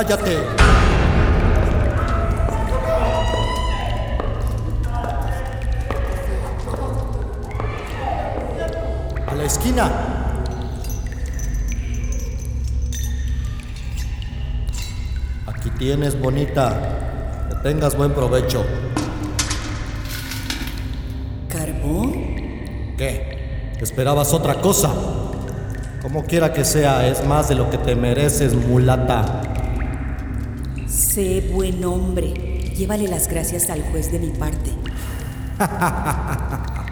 ¡Cállate! ¡A la esquina! Aquí tienes, bonita. Que tengas buen provecho. ¿Carbón? ¿Qué? ¿Esperabas otra cosa? Como quiera que sea, es más de lo que te mereces, mulata. Sé buen hombre. Llévale las gracias al juez de mi parte.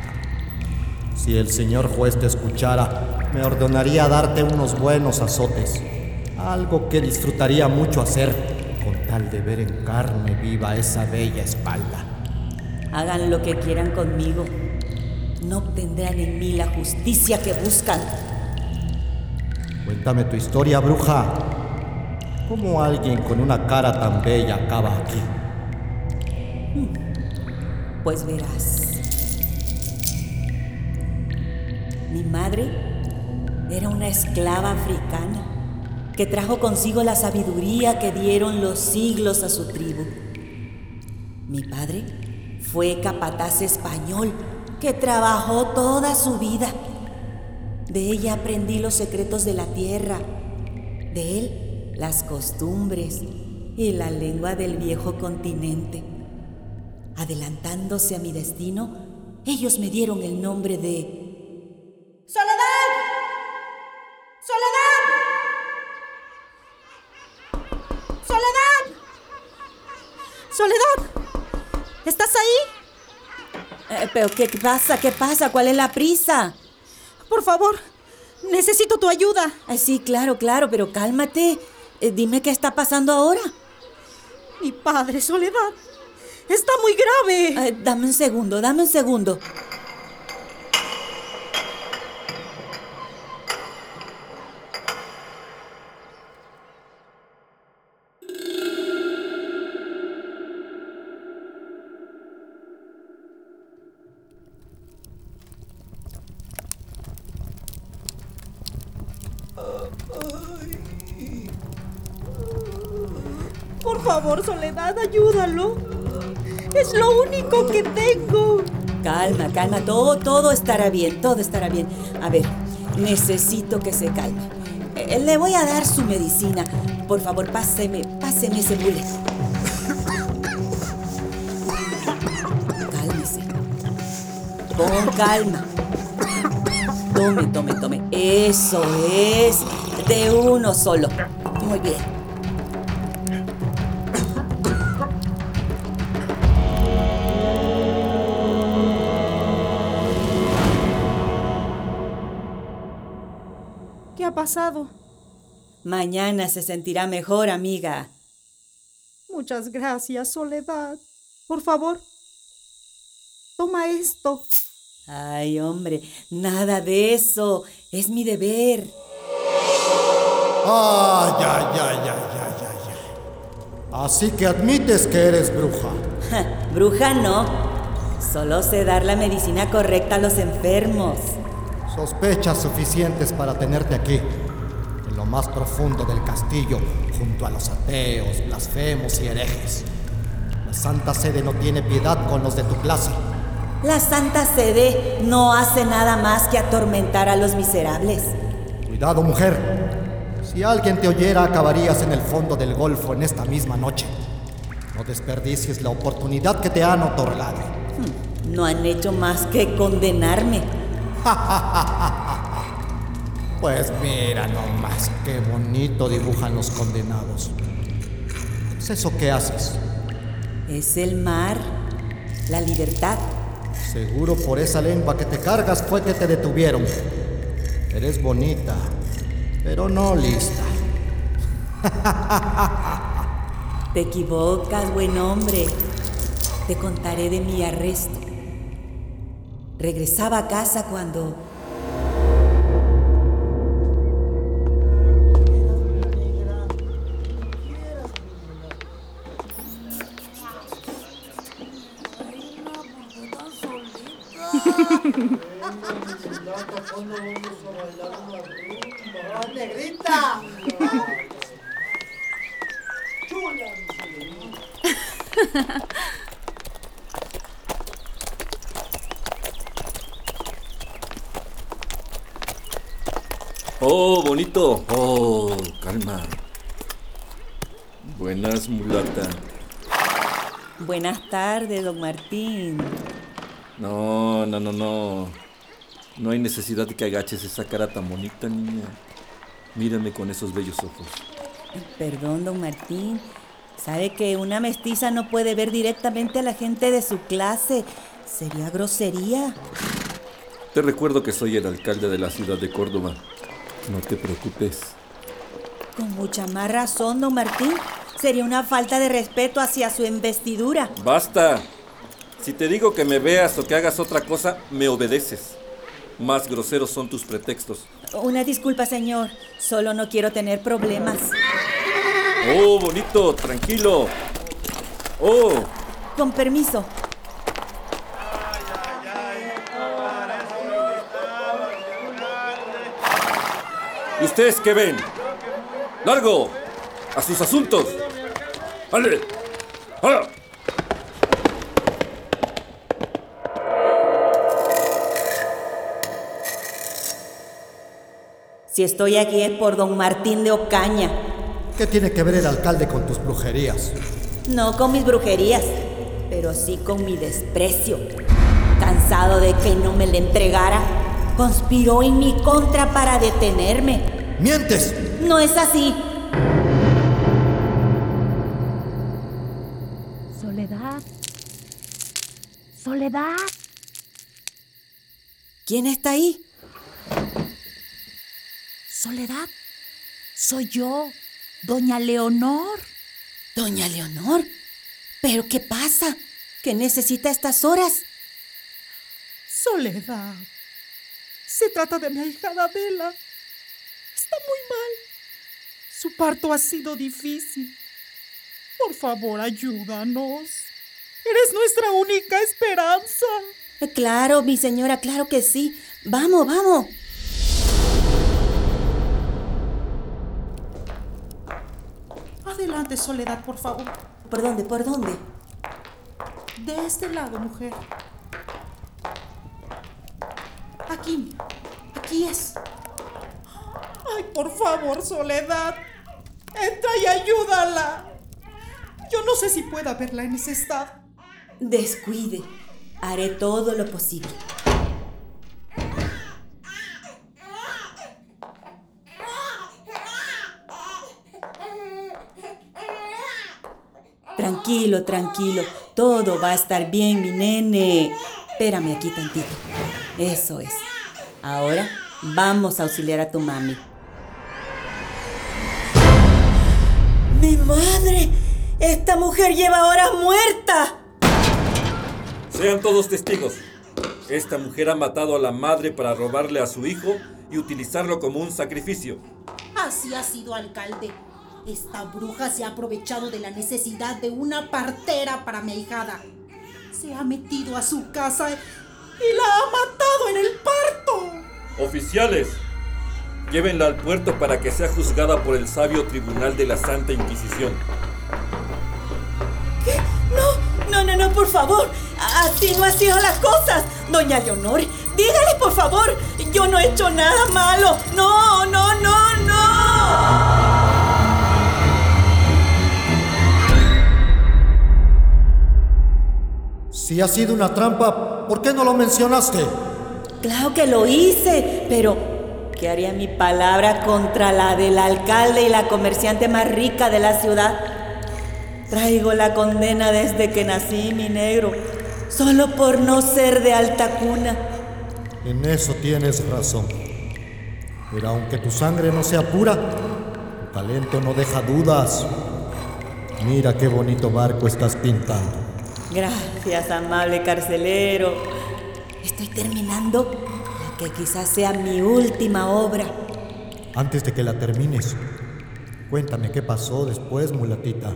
Si el señor juez te escuchara, me ordenaría darte unos buenos azotes. Algo que disfrutaría mucho hacer, con tal de ver en carne viva esa bella espalda. Hagan lo que quieran conmigo. No obtendrán en mí la justicia que buscan. Cuéntame tu historia, bruja. ¿Cómo alguien con una cara tan bella acaba aquí? Pues verás. Mi madre era una esclava africana que trajo consigo la sabiduría que dieron los siglos a su tribu. Mi padre fue capataz español que trabajó toda su vida. De ella aprendí los secretos de la tierra, de él las costumbres y la lengua del viejo continente. Adelantándose a mi destino, ellos me dieron el nombre de ¡Soledad! ¡Soledad! ¡Soledad! Soledad, ¿estás ahí? Eh, ¿Pero qué pasa? ¿Qué pasa? ¿Cuál es la prisa? Por favor, necesito tu ayuda. Eh, sí, claro, claro, pero cálmate. Eh, dime qué está pasando ahora. Mi padre, Soledad, está muy grave. Eh, dame un segundo, dame un segundo. Favor, Soledad, ayúdalo. Es lo único que tengo. Calma, calma, todo, todo estará bien, todo estará bien. A ver, necesito que se calme. Eh, le voy a dar su medicina. Por favor, páseme, páseme ese bullet. Cálmese. Con calma. Tome, tome, tome. Eso es. De uno solo. Muy bien. Pasado. Mañana se sentirá mejor, amiga. Muchas gracias, Soledad. Por favor, toma esto. Ay, hombre, nada de eso. Es mi deber. Ay, ay, ay, ay, ay, ay, ay. Así que admites que eres bruja. Bruja no. Solo sé dar la medicina correcta a los enfermos. Sospechas suficientes para tenerte aquí, en lo más profundo del castillo, junto a los ateos, blasfemos y herejes. La Santa Sede no tiene piedad con los de tu clase. La Santa Sede no hace nada más que atormentar a los miserables. Cuidado, mujer. Si alguien te oyera, acabarías en el fondo del Golfo en esta misma noche. No desperdicies la oportunidad que te han otorgado. Hmm, No han hecho más que condenarme. Pues mira nomás, qué bonito dibujan los condenados. ¿Es eso que haces? Es el mar, la libertad. Seguro por esa lengua que te cargas fue que te detuvieron. Eres bonita, pero no lista. Te equivocas, buen hombre. Te contaré de mi arresto. Regresaba a casa cuando... Oh, bonito. Oh, calma. Buenas, mulata. Buenas tardes, don Martín. No, no, no, no. No hay necesidad de que agaches esa cara tan bonita, niña. Mírame con esos bellos ojos. Perdón, don Martín. Sabe que una mestiza no puede ver directamente a la gente de su clase. Sería grosería. Te recuerdo que soy el alcalde de la ciudad de Córdoba. No te preocupes. Con mucha más razón, don Martín. Sería una falta de respeto hacia su investidura. ¡Basta! Si te digo que me veas o que hagas otra cosa, me obedeces. Más groseros son tus pretextos. Una disculpa, señor. Solo no quiero tener problemas. Oh, bonito, tranquilo. Oh, Con permiso. Ustedes qué ven? ¡Largo! ¡A sus asuntos! ¡Ale! ¡Hala! Si estoy aquí es por don Martín de Ocaña. ¿Qué tiene que ver el alcalde con tus brujerías? No con mis brujerías, pero sí con mi desprecio. Cansado de que no me le entregara, conspiró en mi contra para detenerme. ¡Mientes! No es así. Soledad. Soledad. ¿Quién está ahí? Soledad. Soy yo, doña Leonor. Doña Leonor. ¿Pero qué pasa? ¿Qué necesita a estas horas? Soledad. Se trata de mi ahijada Adela. Muy mal. Su parto ha sido difícil. Por favor, ayúdanos. Eres nuestra única esperanza. Eh, Claro, mi señora, claro que sí. Vamos, vamos. Adelante, Soledad, por favor. ¿Por dónde? ¿Por dónde? De este lado, mujer. Aquí. Aquí es. Ay, por favor, Soledad. Entra y ayúdala. Yo no sé si pueda verla en ese estado. Descuide. Haré todo lo posible. Tranquilo, tranquilo. Todo va a estar bien, mi nene. Espérame aquí tantito. Eso es. Ahora vamos a auxiliar a tu mami. ¡Mi madre! ¡Esta mujer lleva horas muerta! Sean todos testigos. Esta mujer ha matado a la madre para robarle a su hijo y utilizarlo como un sacrificio. Así ha sido, alcalde. Esta bruja se ha aprovechado de la necesidad de una partera para mi ahijada. Se ha metido a su casa y la ha matado en el parto. Oficiales, llévenla al puerto para que sea juzgada por el sabio tribunal de la Santa Inquisición. ¿Qué? No, no, no, no, por favor. Así no han sido las cosas. Doña Leonor, dígale por favor. Yo no he hecho nada malo. No, no, no, no. Si ha sido una trampa, ¿por qué no lo mencionaste? Claro que lo hice, pero ¿qué haría mi palabra contra la del alcalde y la comerciante más rica de la ciudad? Traigo la condena desde que nací, mi negro, solo por no ser de alta cuna. En eso tienes razón. Pero aunque tu sangre no sea pura, tu talento no deja dudas. Mira qué bonito barco estás pintando. Gracias, amable carcelero. Estoy terminando que quizás sea mi última obra. Antes de que la termines, cuéntame qué pasó después, mulatita.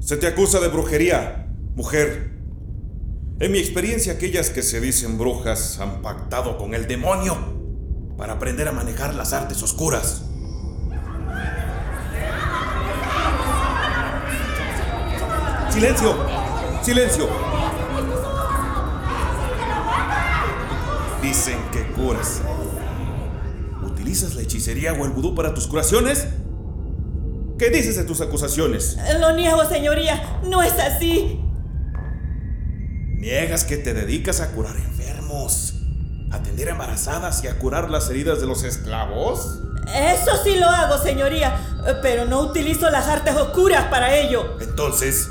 Se te acusa de brujería, mujer. En mi experiencia, aquellas que se dicen brujas han pactado con el demonio para aprender a manejar las artes oscuras. ¡Silencio! ¡Silencio! Dicen que curas. ¿Utilizas la hechicería o el vudú para tus curaciones? ¿Qué dices de tus acusaciones? Lo niego, señoría. No es así. Niegas que te dedicas a curar enfermos, a atender embarazadas y a curar las heridas de los esclavos. Eso sí lo hago, señoría, pero no utilizo las artes oscuras para ello. Entonces,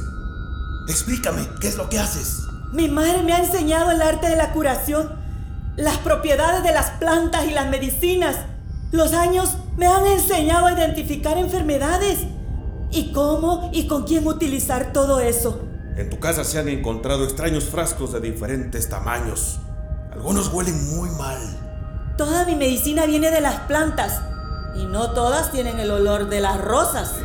explícame, ¿qué es lo que haces? Mi madre me ha enseñado el arte de la curación, las propiedades de las plantas y las medicinas. Los años me han enseñado a identificar enfermedades y cómo y con quién utilizar todo eso. En tu casa se han encontrado extraños frascos de diferentes tamaños. Algunos huelen muy mal. Toda mi medicina viene de las plantas y no todas tienen el olor de las rosas.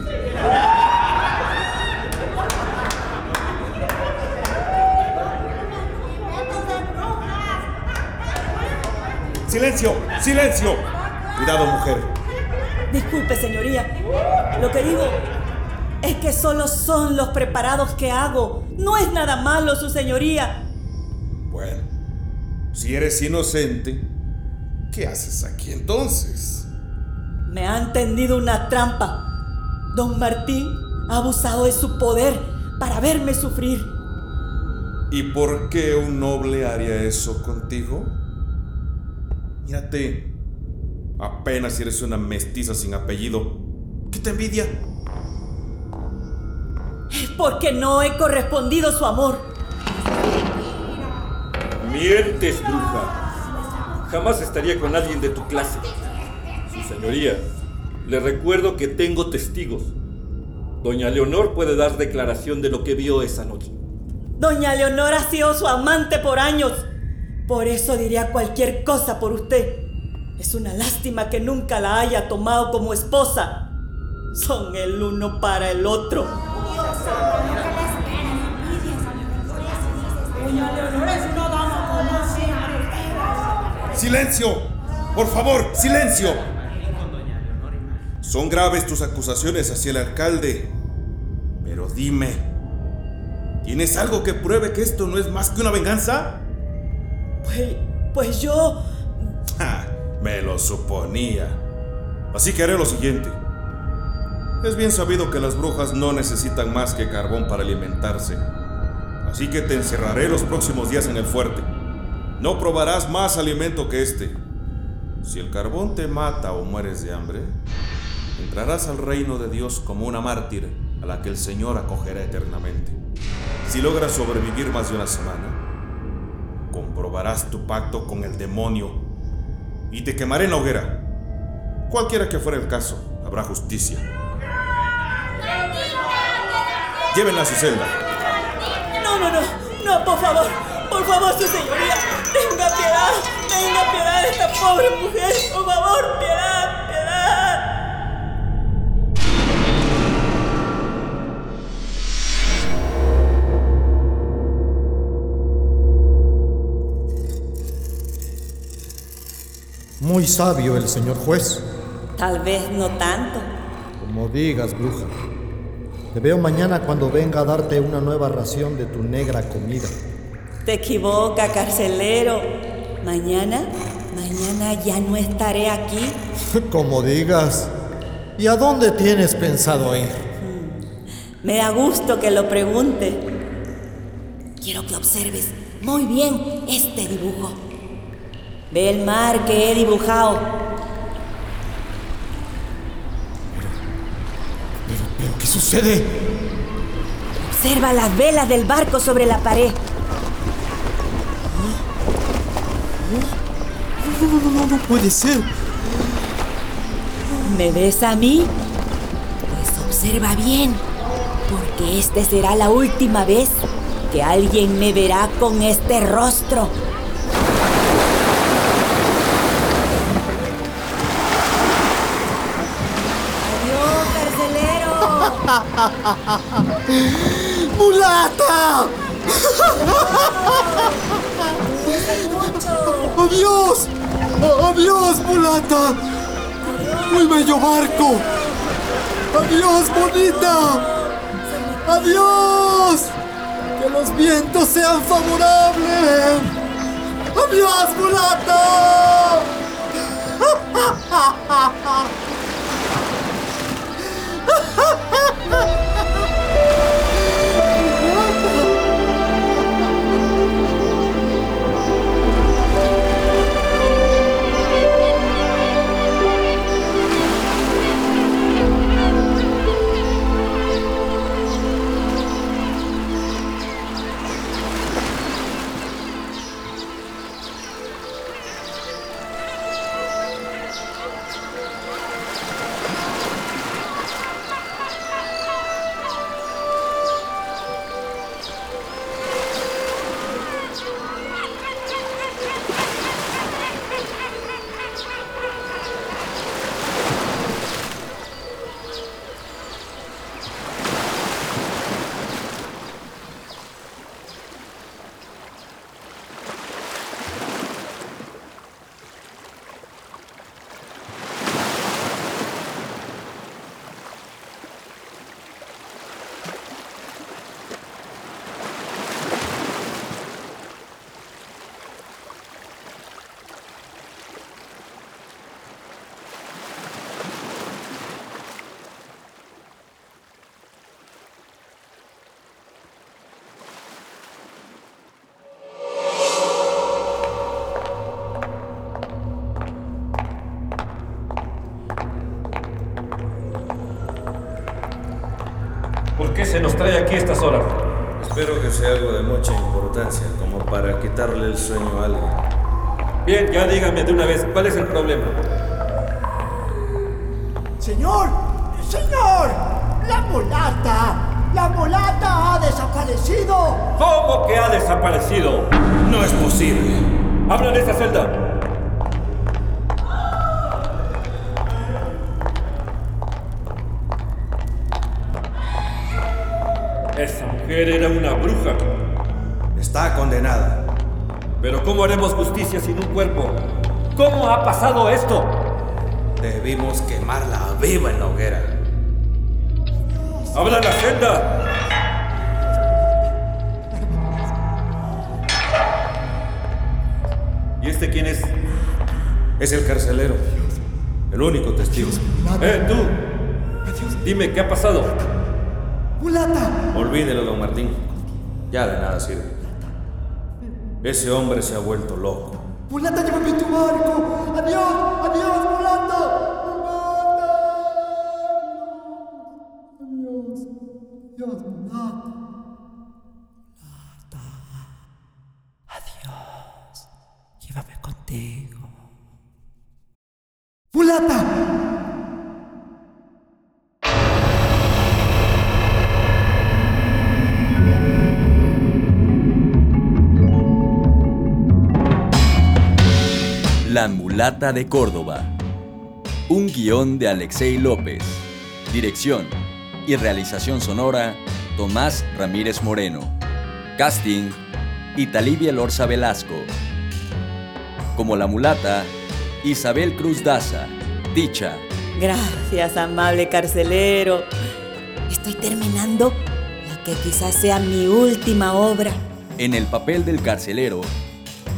¡Silencio! ¡Silencio! Cuidado, mujer. Disculpe, señoría. Lo que digo es que solo son los preparados que hago. No es nada malo, su señoría. Bueno, si eres inocente, ¿qué haces aquí entonces? Me han tendido una trampa. Don Martín ha abusado de su poder para verme sufrir. ¿Y por qué un noble haría eso contigo? Mírate, apenas eres una mestiza sin apellido. ¿Qué te envidia? Es porque no he correspondido su amor. Mientes, bruja. Jamás estaría con alguien de tu clase. Su señoría, le recuerdo que tengo testigos. Doña Leonor puede dar declaración de lo que vio esa noche. Doña Leonor ha sido su amante por años. Por eso diría cualquier cosa por usted. Es una lástima que nunca la haya tomado como esposa. Son el uno para el otro. ¡Silencio! Por favor, silencio. Son graves tus acusaciones hacia el alcalde. Pero dime, ¿tienes algo que pruebe que esto no es más que una venganza? Pues, pues yo... Ja, me lo suponía. Así que haré lo siguiente. Es bien sabido que las brujas no necesitan más que carbón para alimentarse. Así que te encerraré los próximos días en el fuerte. No probarás más alimento que este. Si el carbón te mata o mueres de hambre, entrarás al reino de Dios como una mártir a la que el Señor acogerá eternamente. Si logras sobrevivir más de una semana, comprobarás tu pacto con el demonio y te quemaré en la hoguera. Cualquiera que fuera el caso, habrá justicia. Llévenla a su celda. No, no, no, no, por favor, por favor, su señoría, tenga piedad, tenga piedad de esta pobre mujer, por favor, piedad. Muy sabio el señor juez. Tal vez no tanto. Como digas, bruja. Te veo mañana cuando venga a darte una nueva ración de tu negra comida. Te equivoca, carcelero. Mañana, mañana ya no estaré aquí. Como digas. ¿Y a dónde tienes pensado ir? Me da gusto que lo pregunte. Quiero que observes muy bien este dibujo. Ve el mar que he dibujado. ¿Pero qué sucede? Observa las velas del barco sobre la pared. No, no, no, no, no puede ser. ¿Me ves a mí? Pues observa bien, porque esta será la última vez que alguien me verá con este rostro. ¡Mulata! ¡Adiós! ¡Adiós, mulata! ¡Muy bello barco! ¡Adiós, bonita! ¡Adiós! ¡Que los vientos sean favorables! ¡Adiós, mulata! se nos trae aquí a estas horas? Espero que sea algo de mucha importancia, como para quitarle el sueño a alguien. Bien, ya dígame de una vez, ¿cuál es el problema? Señor, señor, la mulata, la mulata ha desaparecido. ¿Cómo que ha desaparecido? No es posible. Habla de esa celda. Esa mujer era una bruja. Está condenada. Pero ¿cómo haremos justicia sin un cuerpo? ¿Cómo ha pasado esto? Debimos quemarla viva en la hoguera. ¡Habla la celda! ¿Y este quién es? Es el carcelero. El único testigo. ¡Eh, tú! Dime, ¿qué ha pasado? Mulata, Olvídelo, don Martín. Ya de nada sirve. Ese hombre se ha vuelto loco. mulata, llévame tu barco. Adiós, adiós, mulata. Mulata. Adiós, adiós, mulata. Mulata de Córdoba. Un guion de Alexei López. Dirección y realización sonora Tomás Ramírez Moreno. Casting Italibia Lorza Velasco. Como la mulata, Isabel Cruz Daza. Dicha. Gracias, amable carcelero. Estoy terminando la que quizás sea mi última obra. En el papel del carcelero,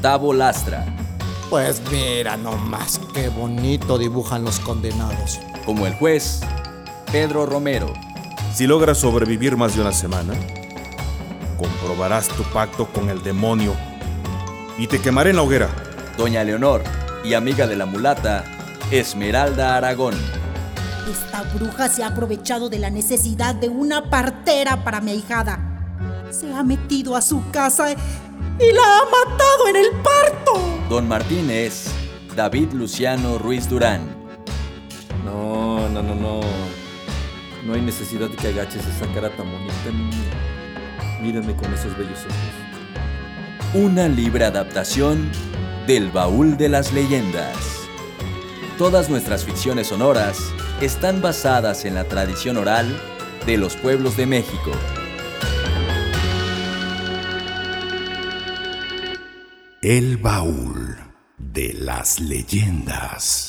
Tavo Lastra. Pues mira nomás qué bonito dibujan los condenados. Como el juez, Pedro Romero. Si logras sobrevivir más de una semana, comprobarás tu pacto con el demonio y te quemaré en la hoguera. Doña Leonor y amiga de la mulata, Esmeralda Aragón. Esta bruja se ha aprovechado de la necesidad de una partera para mi ahijada. Se ha metido a su casa y la ha matado en el. Don Martín es David Luciano Ruiz Durán. No, no, no, no. No hay necesidad de que agaches esa cara tan bonita mía. Mírame con esos bellos ojos. Una libre adaptación del Baúl de las Leyendas. Todas nuestras ficciones sonoras están basadas en la tradición oral de los pueblos de México. El baúl de las leyendas.